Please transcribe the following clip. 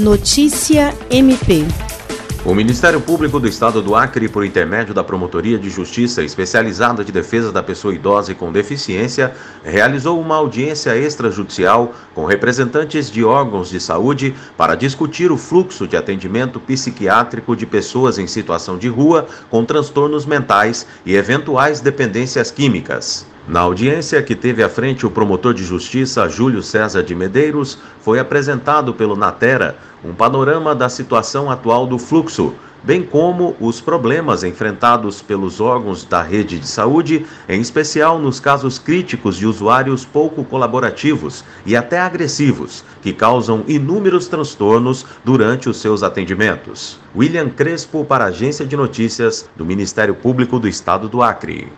Notícia MP. O Ministério Público do Estado do Acre, por intermédio da Promotoria de Justiça Especializada de Defesa da Pessoa Idosa e com Deficiência, realizou uma audiência extrajudicial com representantes de órgãos de saúde para discutir o fluxo de atendimento psiquiátrico de pessoas em situação de rua com transtornos mentais e eventuais dependências químicas. Na audiência que teve à frente o promotor de justiça Júlio César de Medeiros, foi apresentado pelo Natera um panorama da situação atual do fluxo, bem como os problemas enfrentados pelos órgãos da rede de saúde, em especial nos casos críticos de usuários pouco colaborativos e até agressivos, que causam inúmeros transtornos durante os seus atendimentos. William Crespo para a Agência de Notícias do Ministério Público do Estado do Acre.